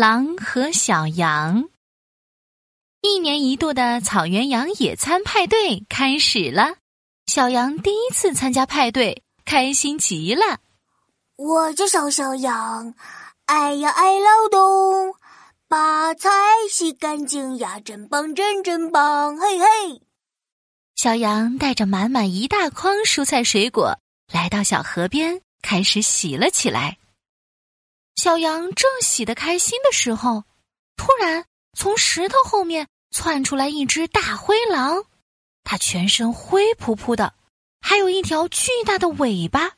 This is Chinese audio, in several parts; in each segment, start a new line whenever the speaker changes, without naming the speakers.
狼和小羊，一年一度的草原羊野餐派对开始了。小羊第一次参加派对，开心极了。
我叫小小羊，爱呀爱劳动，把菜洗干净呀，真棒真真棒，嘿嘿！
小羊带着满满一大筐蔬菜水果，来到小河边，开始洗了起来。小羊正洗得开心的时候，突然从石头后面窜出来一只大灰狼。它全身灰扑扑的，还有一条巨大的尾巴，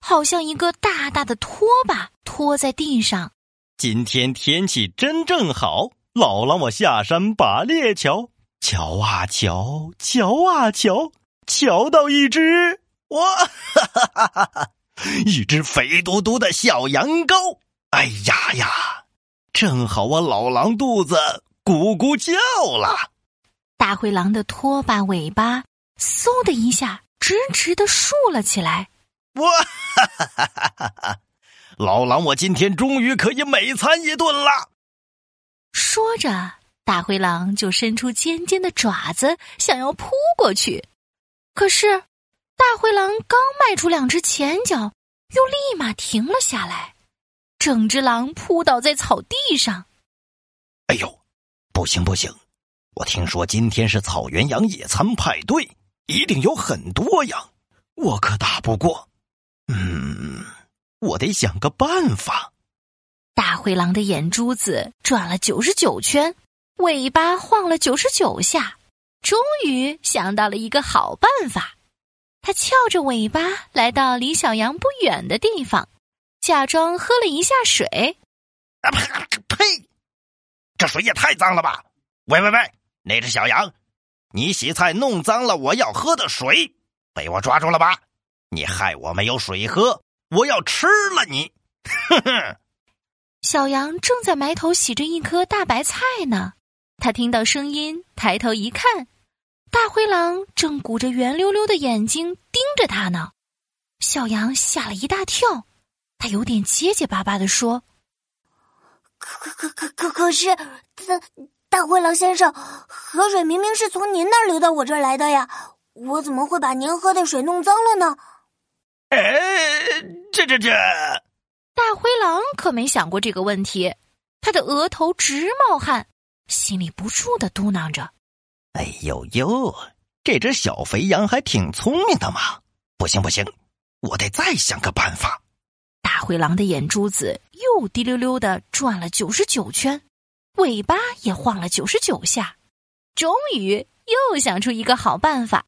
好像一个大大的拖把拖在地上。
今天天气真正好，老狼我下山把猎瞧，瞧啊瞧，瞧啊瞧，瞧到一只哇，哈哈哈哈哈，一只肥嘟嘟的小羊羔。哎呀呀！正好我老狼肚子咕咕叫了。
大灰狼的拖把尾巴嗖的一下直直的竖了起来。
哇哈哈哈哈哈！老狼，我今天终于可以美餐一顿了。
说着，大灰狼就伸出尖尖的爪子，想要扑过去。可是，大灰狼刚迈出两只前脚，又立马停了下来。整只狼扑倒在草地上。
哎呦，不行不行！我听说今天是草原羊野餐派对，一定有很多羊，我可打不过。嗯，我得想个办法。
大灰狼的眼珠子转了九十九圈，尾巴晃了九十九下，终于想到了一个好办法。他翘着尾巴来到离小羊不远的地方。假装喝了一下水，
啊呸！这水也太脏了吧！喂喂喂，那只小羊，你洗菜弄脏了我要喝的水，被我抓住了吧？你害我没有水喝，我要吃了你！哼哼！
小羊正在埋头洗着一颗大白菜呢，他听到声音，抬头一看，大灰狼正鼓着圆溜溜的眼睛盯着他呢。小羊吓了一大跳。他有点结结巴巴的说：“
可可可可可可是，大大灰狼先生，河水明明是从您那儿流到我这儿来的呀，我怎么会把您喝的水弄脏了呢？”
哎，这这这！
大灰狼可没想过这个问题，他的额头直冒汗，心里不住的嘟囔着：“
哎呦呦，这只小肥羊还挺聪明的嘛！不行不行，我得再想个办法。”
大灰狼的眼珠子又滴溜溜的转了九十九圈，尾巴也晃了九十九下，终于又想出一个好办法。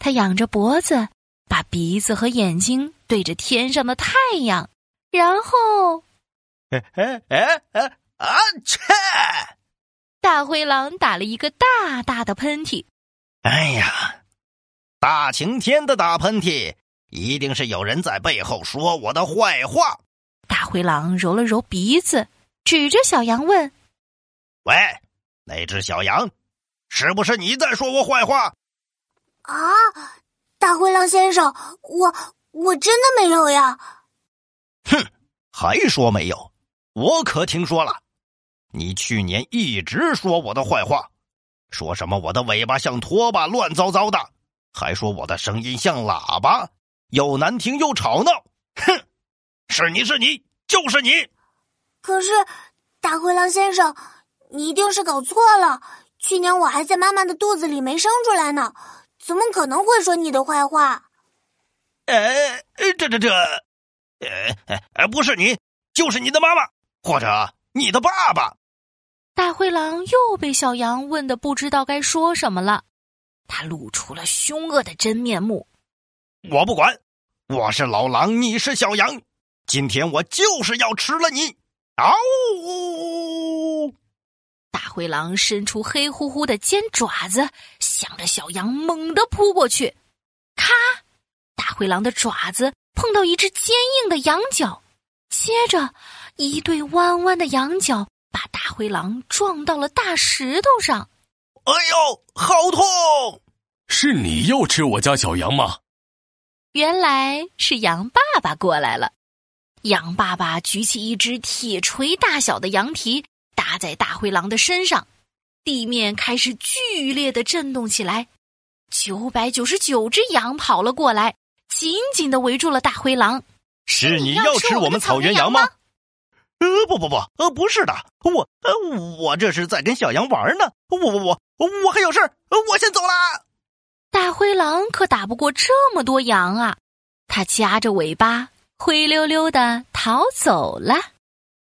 他仰着脖子，把鼻子和眼睛对着天上的太阳，然后，
哎哎哎哎啊！切！
大灰狼打了一个大大的喷嚏。
哎呀，大晴天的打喷嚏。一定是有人在背后说我的坏话。
大灰狼揉了揉鼻子，指着小羊问：“
喂，那只小羊，是不是你在说我坏话？”
啊，大灰狼先生，我我真的没有呀。
哼，还说没有？我可听说了，你去年一直说我的坏话，说什么我的尾巴像拖把，乱糟糟的，还说我的声音像喇叭。又难听又吵闹，哼！是你是你就是你。
可是，大灰狼先生，你一定是搞错了。去年我还在妈妈的肚子里没生出来呢，怎么可能会说你的坏话？
哎，这这这，呃呃，不是你，就是你的妈妈，或者你的爸爸。
大灰狼又被小羊问的不知道该说什么了，他露出了凶恶的真面目。
我不管，我是老狼，你是小羊，今天我就是要吃了你！嗷！
大灰狼伸出黑乎乎的尖爪子，向着小羊猛地扑过去。咔！大灰狼的爪子碰到一只坚硬的羊角，接着一对弯弯的羊角把大灰狼撞到了大石头上。
哎呦，好痛！
是你要吃我家小羊吗？
原来是羊爸爸过来了，羊爸爸举起一只铁锤大小的羊蹄，搭在大灰狼的身上，地面开始剧烈的震动起来。九百九十九只羊跑了过来，紧紧的围住了大灰狼。
是你要吃我们草原羊吗？呃，不不不，呃，不是的，我呃，我这是在跟小羊玩呢。我我我我还有事儿，我先走了。
大灰狼可打不过这么多羊啊，它夹着尾巴灰溜溜的逃走了。